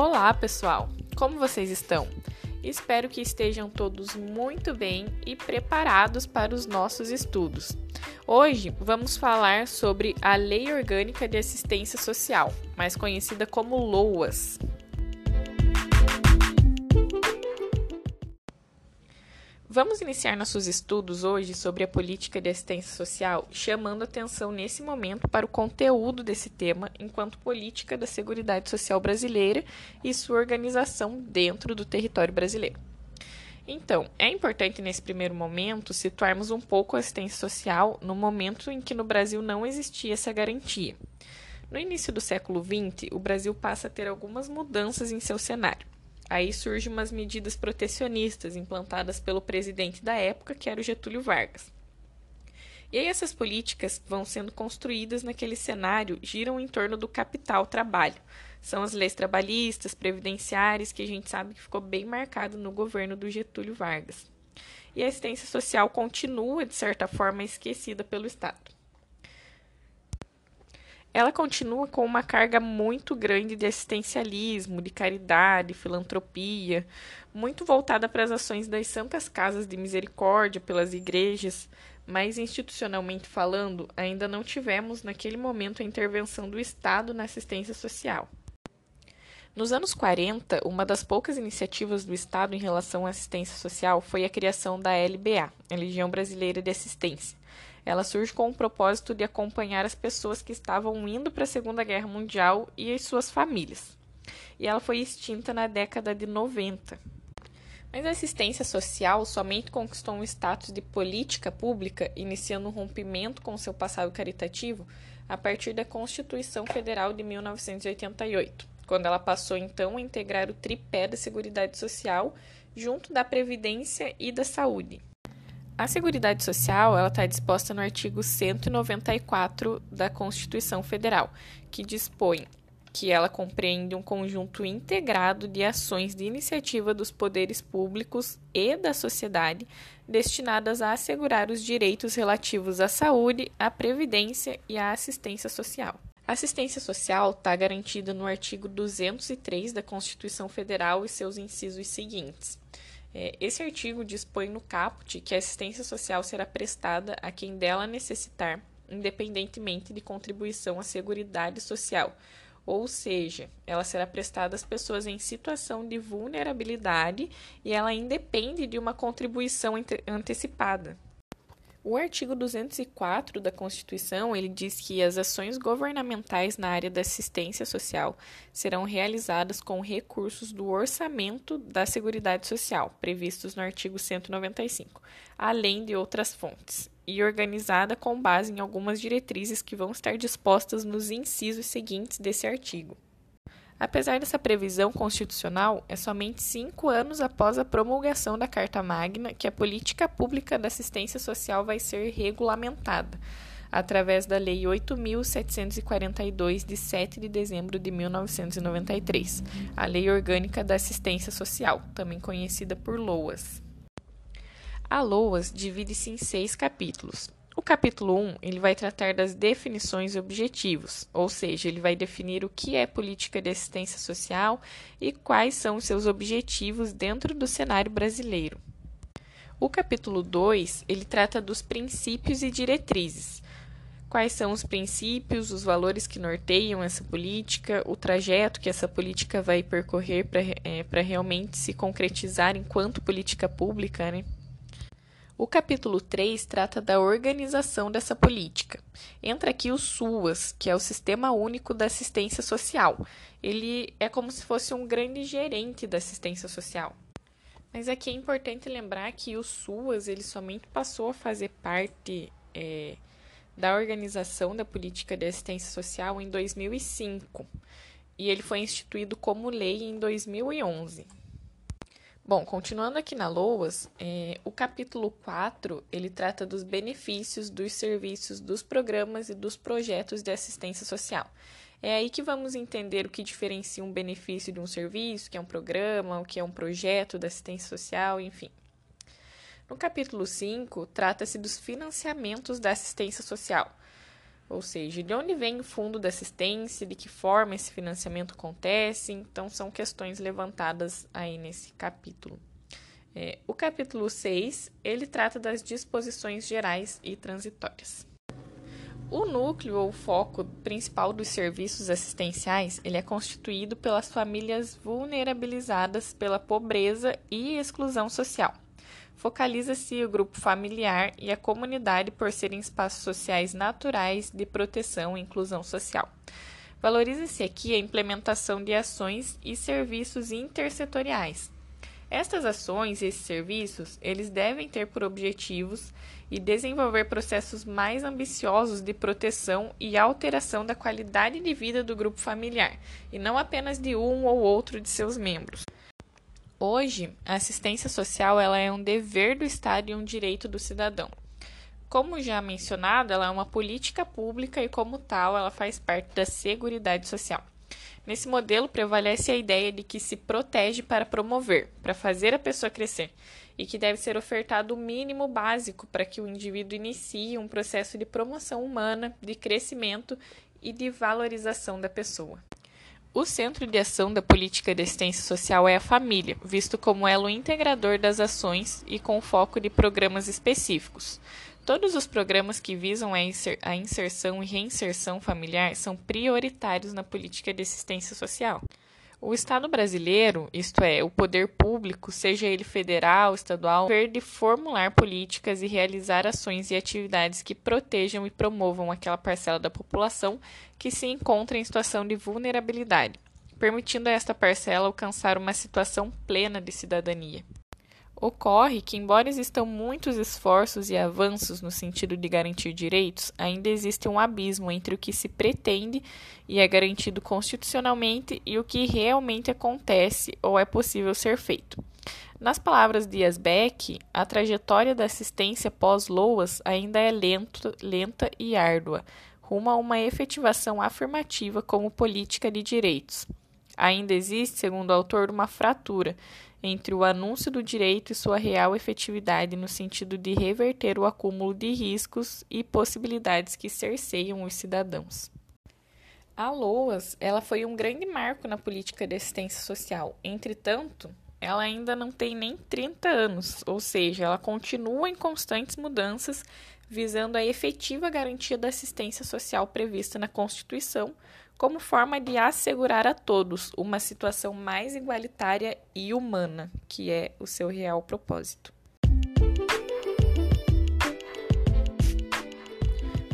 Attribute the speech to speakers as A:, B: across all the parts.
A: Olá, pessoal! Como vocês estão? Espero que estejam todos muito bem e preparados para os nossos estudos. Hoje vamos falar sobre a Lei Orgânica de Assistência Social, mais conhecida como LOAS. Vamos iniciar nossos estudos hoje sobre a política de assistência social, chamando atenção nesse momento para o conteúdo desse tema enquanto política da Seguridade Social brasileira e sua organização dentro do território brasileiro. Então, é importante nesse primeiro momento situarmos um pouco a assistência social no momento em que no Brasil não existia essa garantia. No início do século XX, o Brasil passa a ter algumas mudanças em seu cenário. Aí surgem umas medidas protecionistas implantadas pelo presidente da época, que era o Getúlio Vargas. E aí essas políticas vão sendo construídas naquele cenário, giram em torno do capital trabalho. São as leis trabalhistas, previdenciárias, que a gente sabe que ficou bem marcado no governo do Getúlio Vargas. E a assistência social continua, de certa forma, esquecida pelo Estado ela continua com uma carga muito grande de assistencialismo, de caridade, filantropia, muito voltada para as ações das santas casas de misericórdia, pelas igrejas, mas institucionalmente falando, ainda não tivemos naquele momento a intervenção do Estado na assistência social. Nos anos 40, uma das poucas iniciativas do Estado em relação à assistência social foi a criação da LBA, a Legião Brasileira de Assistência, ela surge com o propósito de acompanhar as pessoas que estavam indo para a Segunda Guerra Mundial e as suas famílias. E ela foi extinta na década de 90. Mas a assistência social somente conquistou um status de política pública, iniciando um rompimento com seu passado caritativo, a partir da Constituição Federal de 1988, quando ela passou então a integrar o tripé da Seguridade Social junto da Previdência e da Saúde. A Seguridade Social está disposta no artigo 194 da Constituição Federal, que dispõe que ela compreende um conjunto integrado de ações de iniciativa dos poderes públicos e da sociedade destinadas a assegurar os direitos relativos à saúde, à previdência e à assistência social. A assistência social está garantida no artigo 203 da Constituição Federal e seus incisos seguintes. É, esse artigo dispõe no caput que a assistência social será prestada a quem dela necessitar, independentemente de contribuição à Seguridade Social, ou seja, ela será prestada às pessoas em situação de vulnerabilidade e ela independe de uma contribuição antecipada. O artigo 204 da Constituição, ele diz que as ações governamentais na área da assistência social serão realizadas com recursos do orçamento da Seguridade Social, previstos no artigo 195, além de outras fontes, e organizada com base em algumas diretrizes que vão estar dispostas nos incisos seguintes desse artigo. Apesar dessa previsão constitucional, é somente cinco anos após a promulgação da Carta Magna que a política pública da assistência social vai ser regulamentada, através da Lei 8.742, de 7 de dezembro de 1993, a Lei Orgânica da Assistência Social, também conhecida por LOAS. A LOAS divide-se em seis capítulos. O capítulo 1 ele vai tratar das definições e objetivos, ou seja, ele vai definir o que é política de assistência social e quais são os seus objetivos dentro do cenário brasileiro. O capítulo 2 ele trata dos princípios e diretrizes. Quais são os princípios, os valores que norteiam essa política, o trajeto que essa política vai percorrer para é, realmente se concretizar enquanto política pública, né? O capítulo 3 trata da organização dessa política. Entra aqui o SUAS, que é o Sistema Único da Assistência Social. Ele é como se fosse um grande gerente da assistência social. Mas aqui é importante lembrar que o SUAS ele somente passou a fazer parte é, da organização da política de assistência social em 2005 e ele foi instituído como lei em 2011. Bom, continuando aqui na LOAS, é, o capítulo 4, ele trata dos benefícios dos serviços, dos programas e dos projetos de assistência social. É aí que vamos entender o que diferencia um benefício de um serviço, que é um programa, o que é um projeto de assistência social, enfim. No capítulo 5, trata-se dos financiamentos da assistência social. Ou seja, de onde vem o fundo da assistência, de que forma esse financiamento acontece. Então, são questões levantadas aí nesse capítulo. É, o capítulo 6, ele trata das disposições gerais e transitórias. O núcleo ou foco principal dos serviços assistenciais ele é constituído pelas famílias vulnerabilizadas pela pobreza e exclusão social. Focaliza-se o grupo familiar e a comunidade por serem espaços sociais naturais de proteção e inclusão social. Valoriza-se aqui a implementação de ações e serviços intersetoriais, estas ações e esses serviços, eles devem ter por objetivos e desenvolver processos mais ambiciosos de proteção e alteração da qualidade de vida do grupo familiar, e não apenas de um ou outro de seus membros. Hoje, a assistência social ela é um dever do Estado e um direito do cidadão. Como já mencionado, ela é uma política pública e, como tal, ela faz parte da Seguridade Social. Nesse modelo prevalece a ideia de que se protege para promover, para fazer a pessoa crescer, e que deve ser ofertado o mínimo básico para que o indivíduo inicie um processo de promoção humana, de crescimento e de valorização da pessoa. O centro de ação da política de assistência social é a família, visto como elo integrador das ações e com foco de programas específicos. Todos os programas que visam a inserção e reinserção familiar são prioritários na política de assistência social. O Estado brasileiro, isto é, o poder público, seja ele federal, estadual, deve de formular políticas e realizar ações e atividades que protejam e promovam aquela parcela da população que se encontra em situação de vulnerabilidade, permitindo a esta parcela alcançar uma situação plena de cidadania. Ocorre que, embora existam muitos esforços e avanços no sentido de garantir direitos, ainda existe um abismo entre o que se pretende e é garantido constitucionalmente e o que realmente acontece ou é possível ser feito. Nas palavras de Asbeck, a trajetória da assistência pós-LOAS ainda é lento, lenta e árdua, rumo a uma efetivação afirmativa como política de direitos. Ainda existe, segundo o autor, uma fratura entre o anúncio do direito e sua real efetividade no sentido de reverter o acúmulo de riscos e possibilidades que cerceiam os cidadãos. A LOAS ela foi um grande marco na política de assistência social. Entretanto, ela ainda não tem nem 30 anos, ou seja, ela continua em constantes mudanças, visando a efetiva garantia da assistência social prevista na Constituição, como forma de assegurar a todos uma situação mais igualitária e humana, que é o seu real propósito.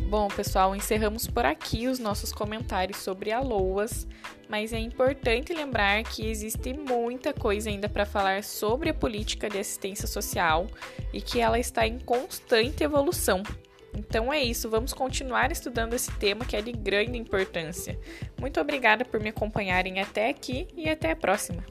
A: Bom, pessoal, encerramos por aqui os nossos comentários sobre a LOAS, mas é importante lembrar que existe muita coisa ainda para falar sobre a política de assistência social e que ela está em constante evolução. Então é isso, vamos continuar estudando esse tema que é de grande importância. Muito obrigada por me acompanharem até aqui e até a próxima.